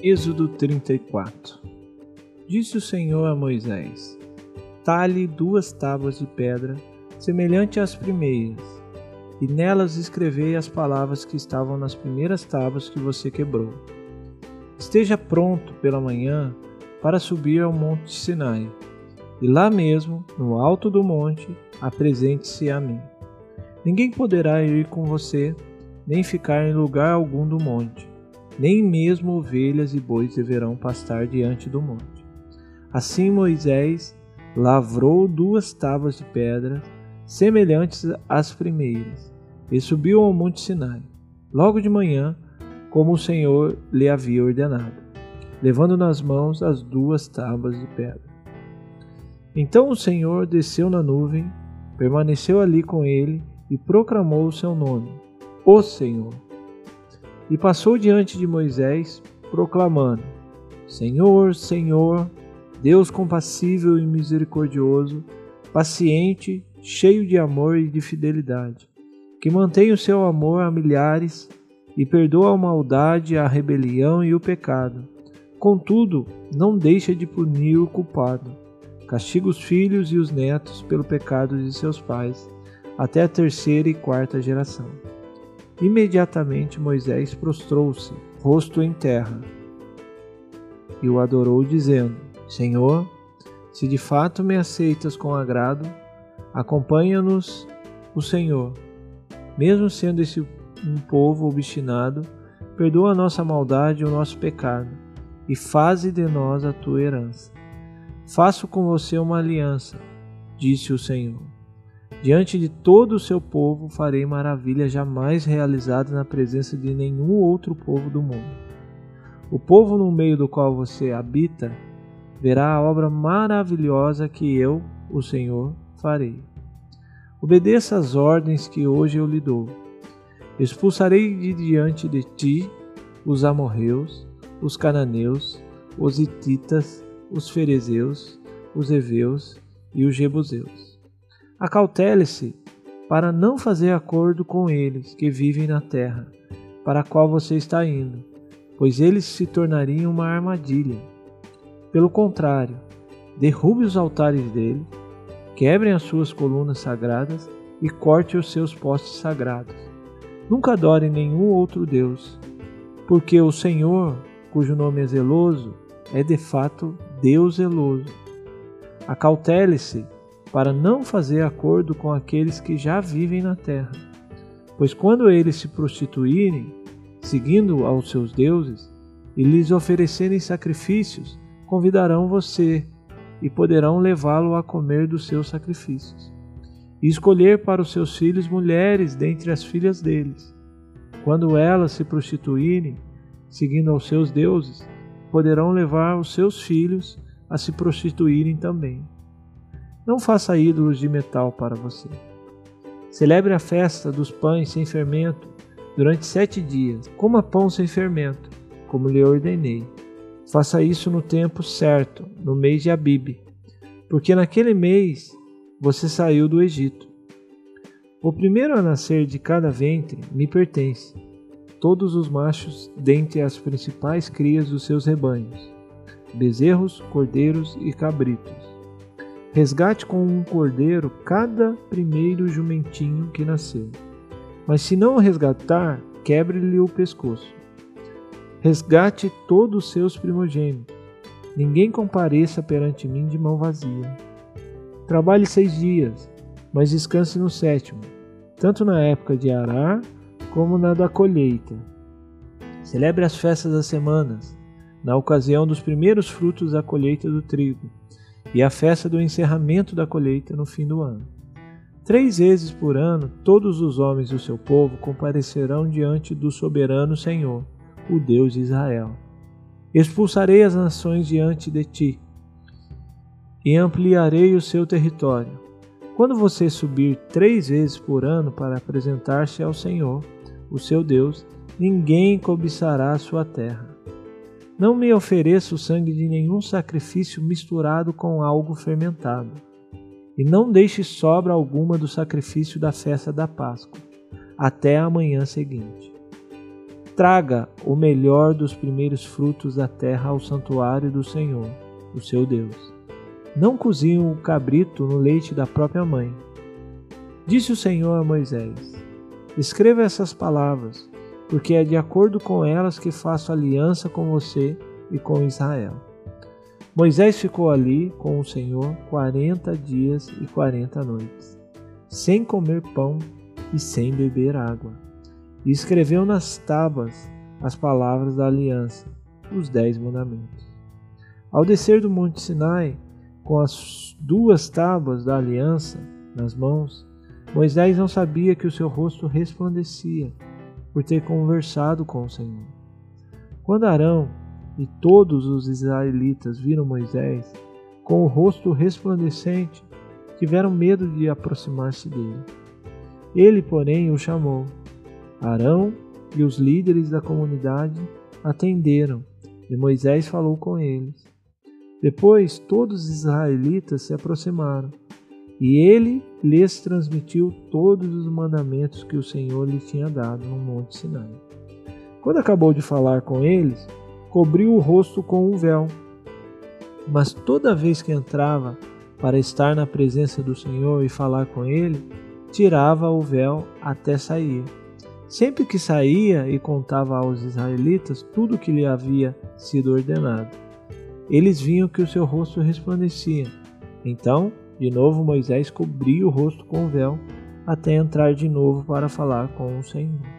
Êxodo 34 Disse o Senhor a Moisés: Talhe duas tábuas de pedra, semelhante às primeiras, e nelas escrevei as palavras que estavam nas primeiras tábuas que você quebrou. Esteja pronto pela manhã para subir ao monte Sinai, e lá mesmo, no alto do monte, apresente-se a mim. Ninguém poderá ir com você, nem ficar em lugar algum do monte, nem mesmo ovelhas e bois deverão pastar diante do monte. Assim Moisés lavrou duas tábuas de pedra, semelhantes às primeiras, e subiu ao monte Sinai, logo de manhã, como o Senhor lhe havia ordenado, levando nas mãos as duas tábuas de pedra. Então o Senhor desceu na nuvem, permaneceu ali com ele e proclamou o seu nome, o Senhor. E passou diante de Moisés, proclamando: Senhor, Senhor, Deus compassível e misericordioso, paciente, cheio de amor e de fidelidade, que mantém o seu amor a milhares e perdoa a maldade, a rebelião e o pecado. Contudo, não deixa de punir o culpado. Castiga os filhos e os netos pelo pecado de seus pais, até a terceira e quarta geração. Imediatamente Moisés prostrou-se, rosto em terra, e o adorou, dizendo: Senhor, se de fato me aceitas com agrado, acompanha-nos o Senhor. Mesmo sendo esse um povo obstinado, perdoa a nossa maldade e o nosso pecado, e faze de nós a tua herança. Faço com você uma aliança, disse o Senhor. Diante de todo o seu povo farei maravilhas jamais realizadas na presença de nenhum outro povo do mundo. O povo no meio do qual você habita verá a obra maravilhosa que eu, o Senhor, farei. Obedeça às ordens que hoje eu lhe dou. Expulsarei de diante de ti os amorreus, os cananeus, os hititas, os ferezeus, os heveus e os jebuseus. Acautele-se para não fazer acordo com eles que vivem na terra, para a qual você está indo, pois eles se tornariam uma armadilha pelo contrário, derrube os altares dele, quebrem as suas colunas sagradas e corte os seus postes sagrados. Nunca adore nenhum outro Deus, porque o Senhor, cujo nome é zeloso, é de fato Deus zeloso. Acautele-se para não fazer acordo com aqueles que já vivem na terra, pois quando eles se prostituírem, seguindo aos seus deuses, e lhes oferecerem sacrifícios, convidarão você e poderão levá-lo a comer dos seus sacrifícios, e escolher para os seus filhos mulheres dentre as filhas deles. Quando elas se prostituírem, seguindo aos seus deuses, poderão levar os seus filhos a se prostituírem também. Não faça ídolos de metal para você. Celebre a festa dos pães sem fermento durante sete dias. Coma pão sem fermento, como lhe ordenei. Faça isso no tempo certo, no mês de Abib, porque naquele mês você saiu do Egito. O primeiro a nascer de cada ventre me pertence, todos os machos dentre as principais crias dos seus rebanhos, bezerros, cordeiros e cabritos. Resgate com um cordeiro cada primeiro jumentinho que nasceu. Mas se não o resgatar, quebre-lhe o pescoço. Resgate todos os seus primogênitos. Ninguém compareça perante mim de mão vazia. Trabalhe seis dias, mas descanse no sétimo, tanto na época de arar como na da colheita. Celebre as festas das semanas, na ocasião dos primeiros frutos da colheita do trigo, e a festa do encerramento da colheita no fim do ano. Três vezes por ano, todos os homens do seu povo comparecerão diante do soberano Senhor o Deus de Israel. Expulsarei as nações diante de ti e ampliarei o seu território. Quando você subir três vezes por ano para apresentar-se ao Senhor, o seu Deus, ninguém cobiçará a sua terra. Não me ofereça o sangue de nenhum sacrifício misturado com algo fermentado, e não deixe sobra alguma do sacrifício da festa da Páscoa, até a manhã seguinte. traga o melhor dos primeiros frutos da terra ao santuário do Senhor, o seu Deus. Não cozinhe o cabrito no leite da própria mãe. Disse o Senhor a Moisés: Escreva essas palavras, porque é de acordo com elas que faço aliança com você e com Israel. Moisés ficou ali com o Senhor quarenta dias e quarenta noites, sem comer pão e sem beber água. E escreveu nas tábuas as palavras da aliança, os dez mandamentos. Ao descer do monte Sinai, com as duas tábuas da aliança nas mãos, Moisés não sabia que o seu rosto resplandecia por ter conversado com o Senhor. Quando Arão e todos os israelitas viram Moisés com o rosto resplandecente, tiveram medo de aproximar-se dele. Ele, porém, o chamou. Arão e os líderes da comunidade atenderam, e Moisés falou com eles. Depois todos os israelitas se aproximaram, e ele lhes transmitiu todos os mandamentos que o Senhor lhe tinha dado no Monte Sinai. Quando acabou de falar com eles, cobriu o rosto com um véu. Mas toda vez que entrava para estar na presença do Senhor e falar com ele, tirava o véu até sair. Sempre que saía e contava aos israelitas tudo o que lhe havia sido ordenado, eles viam que o seu rosto resplandecia. Então, de novo, Moisés cobria o rosto com o véu até entrar de novo para falar com o Senhor.